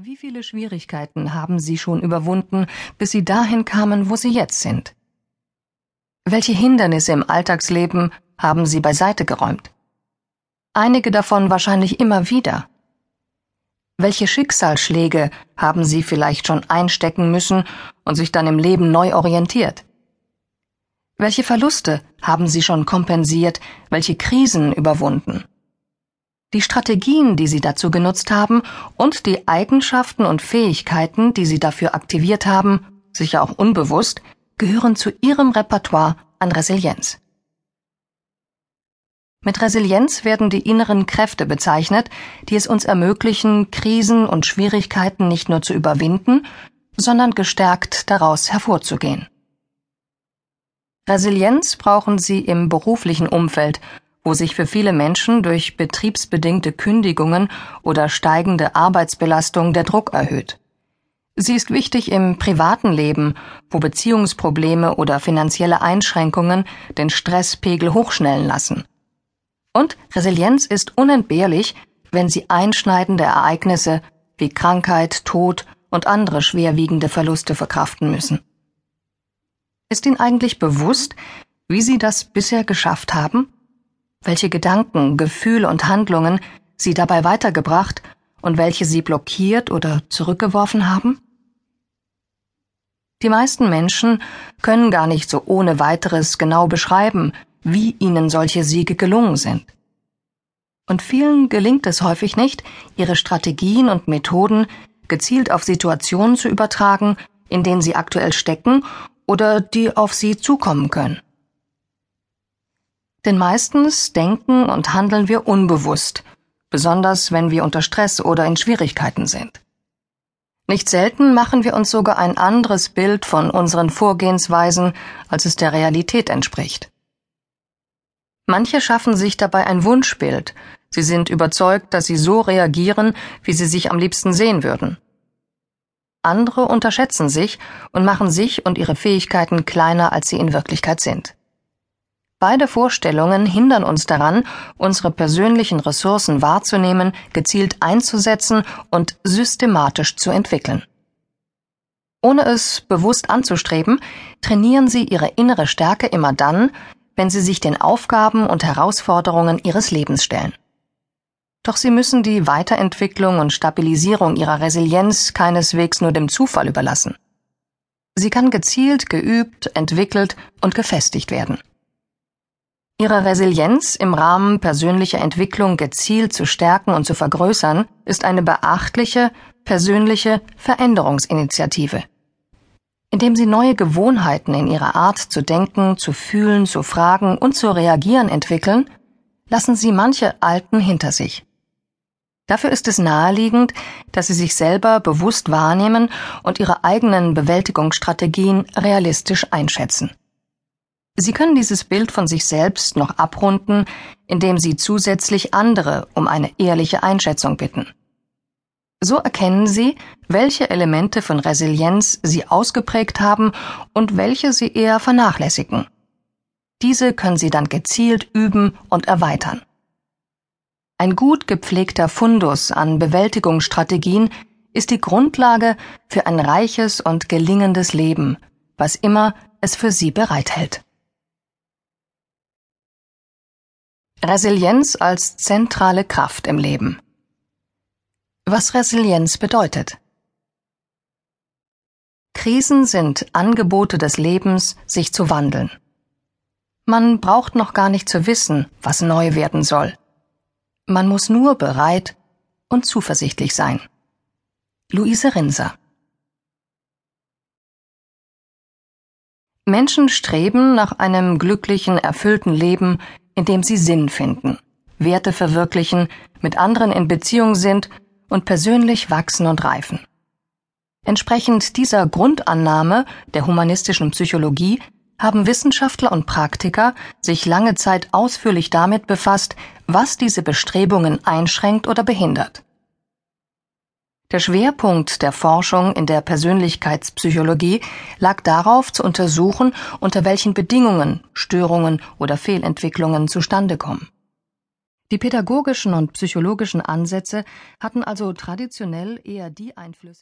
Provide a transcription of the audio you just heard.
Wie viele Schwierigkeiten haben Sie schon überwunden, bis Sie dahin kamen, wo Sie jetzt sind? Welche Hindernisse im Alltagsleben haben Sie beiseite geräumt? Einige davon wahrscheinlich immer wieder. Welche Schicksalsschläge haben Sie vielleicht schon einstecken müssen und sich dann im Leben neu orientiert? Welche Verluste haben Sie schon kompensiert, welche Krisen überwunden? Die Strategien, die Sie dazu genutzt haben und die Eigenschaften und Fähigkeiten, die Sie dafür aktiviert haben, sicher auch unbewusst, gehören zu Ihrem Repertoire an Resilienz. Mit Resilienz werden die inneren Kräfte bezeichnet, die es uns ermöglichen, Krisen und Schwierigkeiten nicht nur zu überwinden, sondern gestärkt daraus hervorzugehen. Resilienz brauchen Sie im beruflichen Umfeld wo sich für viele Menschen durch betriebsbedingte Kündigungen oder steigende Arbeitsbelastung der Druck erhöht. Sie ist wichtig im privaten Leben, wo Beziehungsprobleme oder finanzielle Einschränkungen den Stresspegel hochschnellen lassen. Und Resilienz ist unentbehrlich, wenn sie einschneidende Ereignisse wie Krankheit, Tod und andere schwerwiegende Verluste verkraften müssen. Ist Ihnen eigentlich bewusst, wie Sie das bisher geschafft haben? Welche Gedanken, Gefühle und Handlungen sie dabei weitergebracht und welche sie blockiert oder zurückgeworfen haben? Die meisten Menschen können gar nicht so ohne weiteres genau beschreiben, wie ihnen solche Siege gelungen sind. Und vielen gelingt es häufig nicht, ihre Strategien und Methoden gezielt auf Situationen zu übertragen, in denen sie aktuell stecken oder die auf sie zukommen können. Denn meistens denken und handeln wir unbewusst, besonders wenn wir unter Stress oder in Schwierigkeiten sind. Nicht selten machen wir uns sogar ein anderes Bild von unseren Vorgehensweisen, als es der Realität entspricht. Manche schaffen sich dabei ein Wunschbild, sie sind überzeugt, dass sie so reagieren, wie sie sich am liebsten sehen würden. Andere unterschätzen sich und machen sich und ihre Fähigkeiten kleiner, als sie in Wirklichkeit sind. Beide Vorstellungen hindern uns daran, unsere persönlichen Ressourcen wahrzunehmen, gezielt einzusetzen und systematisch zu entwickeln. Ohne es bewusst anzustreben, trainieren Sie Ihre innere Stärke immer dann, wenn Sie sich den Aufgaben und Herausforderungen Ihres Lebens stellen. Doch Sie müssen die Weiterentwicklung und Stabilisierung Ihrer Resilienz keineswegs nur dem Zufall überlassen. Sie kann gezielt, geübt, entwickelt und gefestigt werden. Ihre Resilienz im Rahmen persönlicher Entwicklung gezielt zu stärken und zu vergrößern, ist eine beachtliche, persönliche Veränderungsinitiative. Indem Sie neue Gewohnheiten in Ihrer Art zu denken, zu fühlen, zu fragen und zu reagieren entwickeln, lassen Sie manche alten hinter sich. Dafür ist es naheliegend, dass Sie sich selber bewusst wahrnehmen und Ihre eigenen Bewältigungsstrategien realistisch einschätzen. Sie können dieses Bild von sich selbst noch abrunden, indem Sie zusätzlich andere um eine ehrliche Einschätzung bitten. So erkennen Sie, welche Elemente von Resilienz Sie ausgeprägt haben und welche Sie eher vernachlässigen. Diese können Sie dann gezielt üben und erweitern. Ein gut gepflegter Fundus an Bewältigungsstrategien ist die Grundlage für ein reiches und gelingendes Leben, was immer es für Sie bereithält. Resilienz als zentrale Kraft im Leben. Was Resilienz bedeutet. Krisen sind Angebote des Lebens, sich zu wandeln. Man braucht noch gar nicht zu wissen, was neu werden soll. Man muss nur bereit und zuversichtlich sein. Luise Rinser Menschen streben nach einem glücklichen, erfüllten Leben indem sie Sinn finden, Werte verwirklichen, mit anderen in Beziehung sind und persönlich wachsen und reifen. Entsprechend dieser Grundannahme der humanistischen Psychologie haben Wissenschaftler und Praktiker sich lange Zeit ausführlich damit befasst, was diese Bestrebungen einschränkt oder behindert. Der Schwerpunkt der Forschung in der Persönlichkeitspsychologie lag darauf zu untersuchen, unter welchen Bedingungen Störungen oder Fehlentwicklungen zustande kommen. Die pädagogischen und psychologischen Ansätze hatten also traditionell eher die Einflüsse